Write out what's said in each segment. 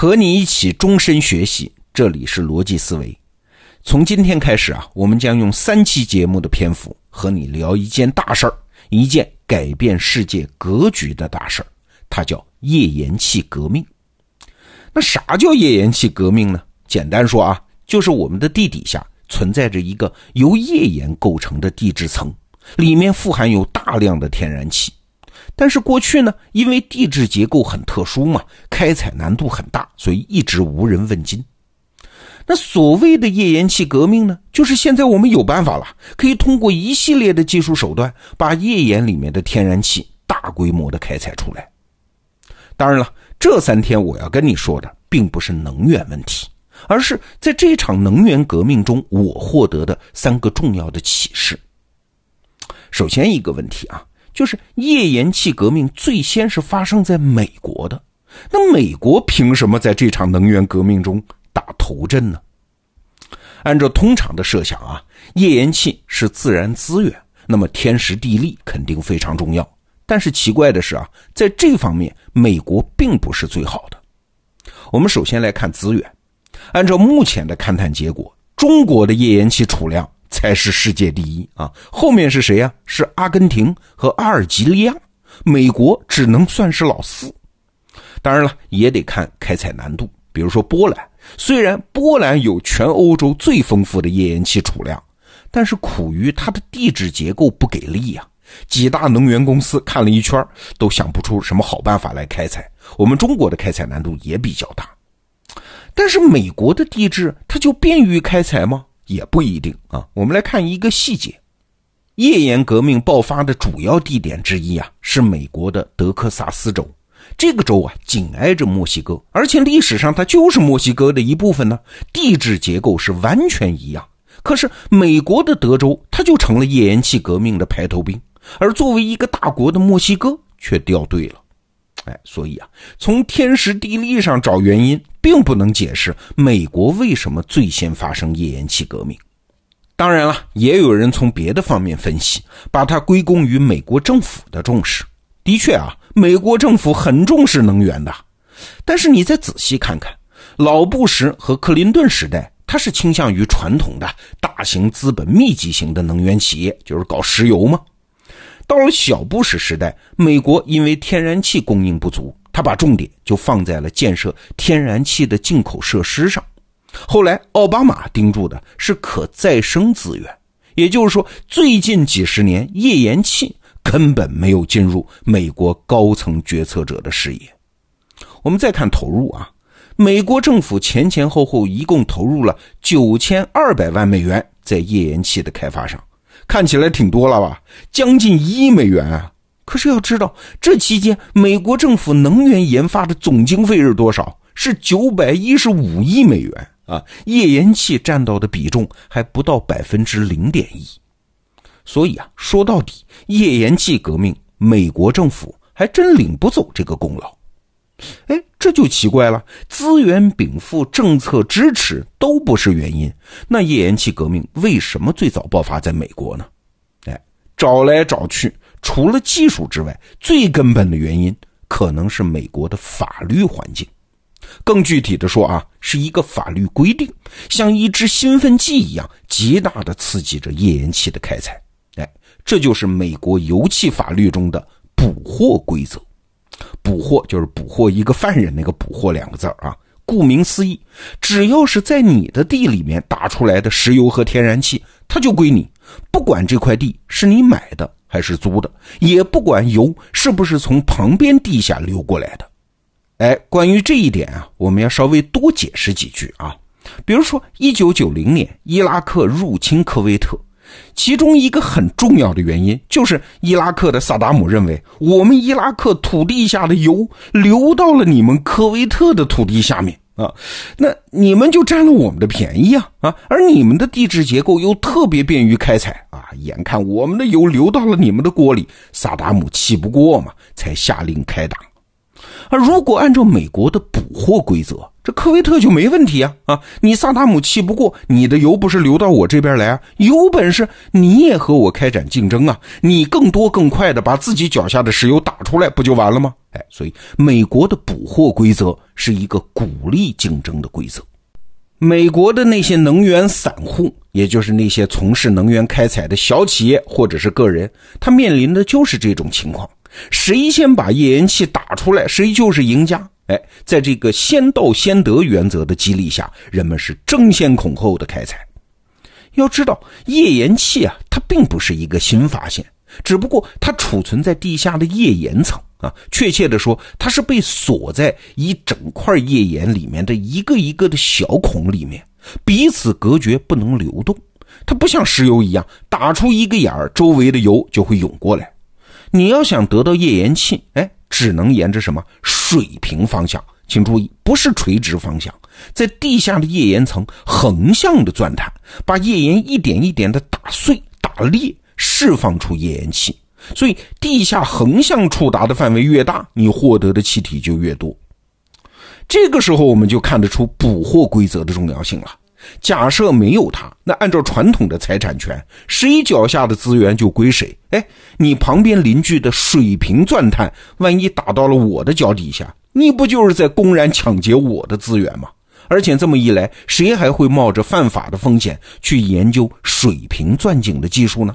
和你一起终身学习，这里是逻辑思维。从今天开始啊，我们将用三期节目的篇幅和你聊一件大事儿，一件改变世界格局的大事儿，它叫页岩气革命。那啥叫页岩气革命呢？简单说啊，就是我们的地底下存在着一个由页岩构成的地质层，里面富含有大量的天然气。但是过去呢，因为地质结构很特殊嘛，开采难度很大，所以一直无人问津。那所谓的页岩气革命呢，就是现在我们有办法了，可以通过一系列的技术手段，把页岩里面的天然气大规模的开采出来。当然了，这三天我要跟你说的，并不是能源问题，而是在这场能源革命中，我获得的三个重要的启示。首先一个问题啊。就是页岩气革命最先是发生在美国的，那美国凭什么在这场能源革命中打头阵呢？按照通常的设想啊，页岩气是自然资源，那么天时地利肯定非常重要。但是奇怪的是啊，在这方面美国并不是最好的。我们首先来看资源，按照目前的勘探结果，中国的页岩气储量。才是世界第一啊！后面是谁呀？是阿根廷和阿尔及利亚，美国只能算是老四。当然了，也得看开采难度。比如说波兰，虽然波兰有全欧洲最丰富的页岩气储量，但是苦于它的地质结构不给力呀。几大能源公司看了一圈，都想不出什么好办法来开采。我们中国的开采难度也比较大，但是美国的地质它就便于开采吗？也不一定啊。我们来看一个细节：页岩革命爆发的主要地点之一啊，是美国的德克萨斯州。这个州啊，紧挨着墨西哥，而且历史上它就是墨西哥的一部分呢。地质结构是完全一样。可是美国的德州，它就成了页岩气革命的排头兵，而作为一个大国的墨西哥却掉队了。哎，所以啊，从天时地利上找原因，并不能解释美国为什么最先发生页岩气革命。当然了，也有人从别的方面分析，把它归功于美国政府的重视。的确啊，美国政府很重视能源的。但是你再仔细看看，老布什和克林顿时代，他是倾向于传统的大型资本密集型的能源企业，就是搞石油吗？到了小布什时代，美国因为天然气供应不足，他把重点就放在了建设天然气的进口设施上。后来，奥巴马盯住的是可再生资源，也就是说，最近几十年，页岩气根本没有进入美国高层决策者的视野。我们再看投入啊，美国政府前前后后一共投入了九千二百万美元在页岩气的开发上。看起来挺多了吧，将近一亿美元啊！可是要知道，这期间美国政府能源研发的总经费是多少？是九百一十五亿美元啊！页岩气占到的比重还不到百分之零点一。所以啊，说到底，页岩气革命，美国政府还真领不走这个功劳。哎，这就奇怪了，资源禀赋、政策支持都不是原因，那页岩气革命为什么最早爆发在美国呢？哎，找来找去，除了技术之外，最根本的原因可能是美国的法律环境。更具体的说啊，是一个法律规定，像一支兴奋剂一样，极大的刺激着页岩气的开采。哎，这就是美国油气法律中的捕获规则。捕获就是捕获一个犯人，那个“捕获”两个字啊。顾名思义，只要是在你的地里面打出来的石油和天然气，它就归你，不管这块地是你买的还是租的，也不管油是不是从旁边地下流过来的。哎，关于这一点啊，我们要稍微多解释几句啊。比如说，一九九零年伊拉克入侵科威特。其中一个很重要的原因，就是伊拉克的萨达姆认为，我们伊拉克土地下的油流到了你们科威特的土地下面啊，那你们就占了我们的便宜啊啊！而你们的地质结构又特别便于开采啊，眼看我们的油流到了你们的锅里，萨达姆气不过嘛，才下令开打。而如果按照美国的捕获规则，这科威特就没问题啊！啊，你萨达姆气不过，你的油不是流到我这边来啊？有本事你也和我开展竞争啊！你更多更快的把自己脚下的石油打出来，不就完了吗？哎，所以美国的捕获规则是一个鼓励竞争的规则。美国的那些能源散户，也就是那些从事能源开采的小企业或者是个人，他面临的就是这种情况：谁先把页岩气打出来，谁就是赢家。哎，在这个先到先得原则的激励下，人们是争先恐后的开采。要知道，页岩气啊，它并不是一个新发现，只不过它储存在地下的页岩层啊，确切的说，它是被锁在一整块页岩里面的一个一个的小孔里面，彼此隔绝，不能流动。它不像石油一样，打出一个眼儿，周围的油就会涌过来。你要想得到页岩气，哎，只能沿着什么水平方向。请注意，不是垂直方向，在地下的页岩层横向的钻探，把页岩一点一点的打碎、打裂，释放出页岩气。所以，地下横向触达的范围越大，你获得的气体就越多。这个时候，我们就看得出捕获规则的重要性了。假设没有他，那按照传统的财产权，谁脚下的资源就归谁。哎，你旁边邻居的水平钻探，万一打到了我的脚底下。你不就是在公然抢劫我的资源吗？而且这么一来，谁还会冒着犯法的风险去研究水平钻井的技术呢？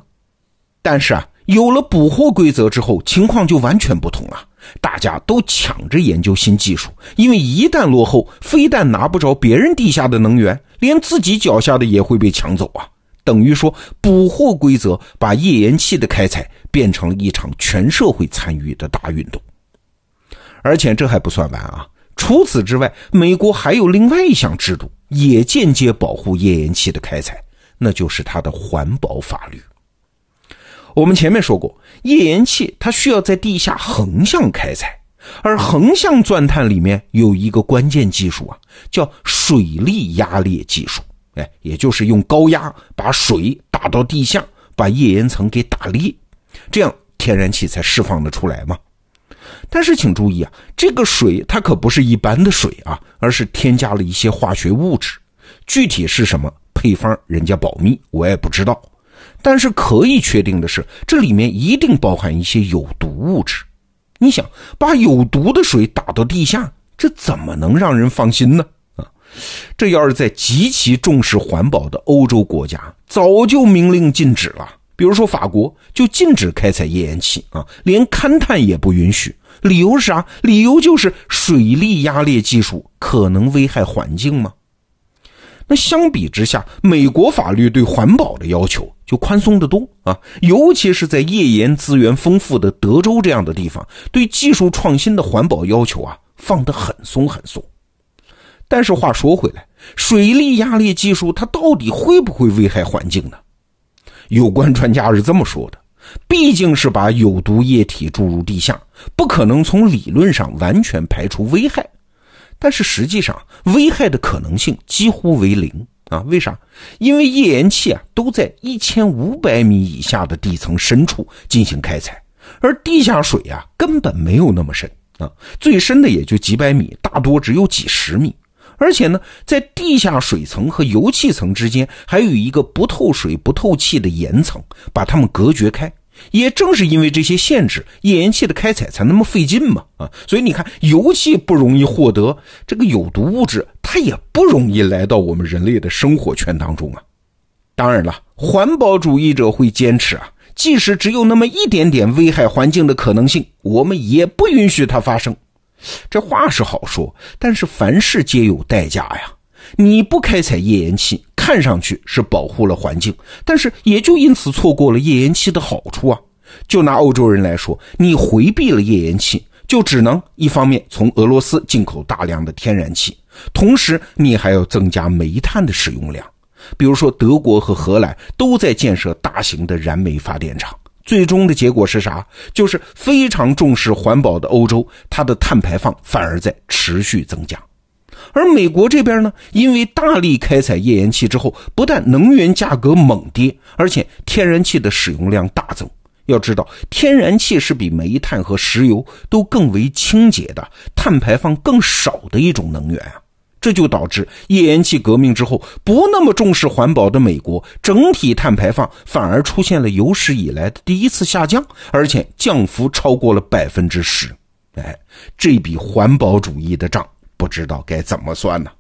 但是啊，有了捕获规则之后，情况就完全不同了。大家都抢着研究新技术，因为一旦落后，非但拿不着别人地下的能源，连自己脚下的也会被抢走啊！等于说，捕获规则把页岩气的开采变成了一场全社会参与的大运动。而且这还不算完啊！除此之外，美国还有另外一项制度，也间接保护页岩气的开采，那就是它的环保法律。我们前面说过，页岩气它需要在地下横向开采，而横向钻探里面有一个关键技术啊，叫水力压裂技术。哎，也就是用高压把水打到地下，把页岩层给打裂，这样天然气才释放的出来嘛。但是请注意啊，这个水它可不是一般的水啊，而是添加了一些化学物质。具体是什么配方，人家保密，我也不知道。但是可以确定的是，这里面一定包含一些有毒物质。你想把有毒的水打到地下，这怎么能让人放心呢？啊，这要是在极其重视环保的欧洲国家，早就明令禁止了。比如说法国就禁止开采页岩气啊，连勘探也不允许。理由是啥？理由就是水力压裂技术可能危害环境吗？那相比之下，美国法律对环保的要求就宽松得多啊，尤其是在页岩资源丰富的德州这样的地方，对技术创新的环保要求啊放得很松很松。但是话说回来，水力压裂技术它到底会不会危害环境呢？有关专家是这么说的。毕竟是把有毒液体注入地下，不可能从理论上完全排除危害，但是实际上危害的可能性几乎为零啊！为啥？因为页岩气啊都在一千五百米以下的地层深处进行开采，而地下水啊根本没有那么深啊，最深的也就几百米，大多只有几十米。而且呢，在地下水层和油气层之间还有一个不透水、不透气的岩层，把它们隔绝开。也正是因为这些限制，页岩气的开采才那么费劲嘛！啊，所以你看，油气不容易获得，这个有毒物质它也不容易来到我们人类的生活圈当中啊。当然了，环保主义者会坚持啊，即使只有那么一点点危害环境的可能性，我们也不允许它发生。这话是好说，但是凡事皆有代价呀。你不开采页岩气，看上去是保护了环境，但是也就因此错过了页岩气的好处啊。就拿欧洲人来说，你回避了页岩气，就只能一方面从俄罗斯进口大量的天然气，同时你还要增加煤炭的使用量。比如说，德国和荷兰都在建设大型的燃煤发电厂。最终的结果是啥？就是非常重视环保的欧洲，它的碳排放反而在持续增加。而美国这边呢，因为大力开采页岩气之后，不但能源价格猛跌，而且天然气的使用量大增。要知道，天然气是比煤炭和石油都更为清洁的、碳排放更少的一种能源啊。这就导致页岩气革命之后，不那么重视环保的美国，整体碳排放反而出现了有史以来的第一次下降，而且降幅超过了百分之十。哎，这笔环保主义的账不知道该怎么算呢？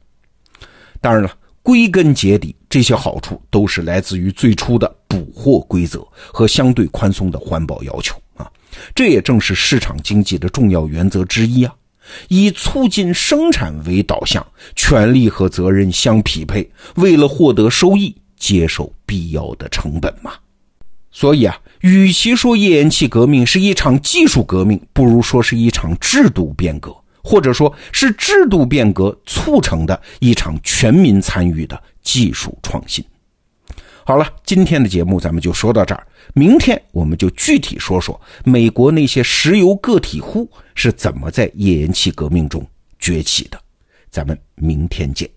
当然了，归根结底，这些好处都是来自于最初的捕获规则和相对宽松的环保要求啊。这也正是市场经济的重要原则之一啊，以促进生产为导向，权利和责任相匹配，为了获得收益，接受必要的成本嘛。所以啊，与其说页岩气革命是一场技术革命，不如说是一场制度变革，或者说是制度变革促成的一场全民参与的技术创新。好了，今天的节目咱们就说到这儿，明天我们就具体说说美国那些石油个体户是怎么在页岩气革命中崛起的。咱们明天见。